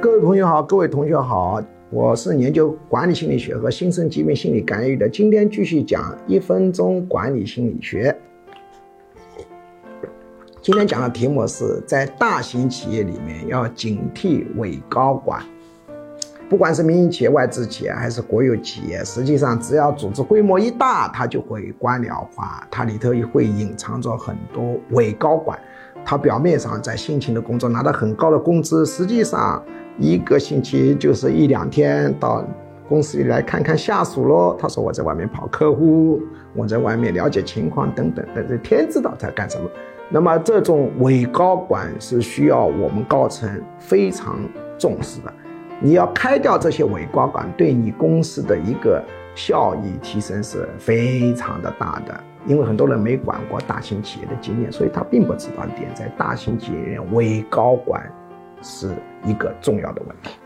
各位朋友好，各位同学好，我是研究管理心理学和新生疾病心理干预的。今天继续讲一分钟管理心理学。今天讲的题目是在大型企业里面要警惕伪高管。不管是民营企业、外资企业还是国有企业，实际上只要组织规模一大，它就会官僚化，它里头会隐藏着很多伪高管。他表面上在辛勤的工作，拿到很高的工资，实际上一个星期就是一两天到公司里来看看下属喽。他说我在外面跑客户，我在外面了解情况等等的，这天知道在干什么。那么这种伪高管是需要我们高层非常重视的。你要开掉这些伪高管，对你公司的一个效益提升是非常的大的。因为很多人没管过大型企业的经验，所以他并不知道点在大型企业里面，伪高管是一个重要的问题。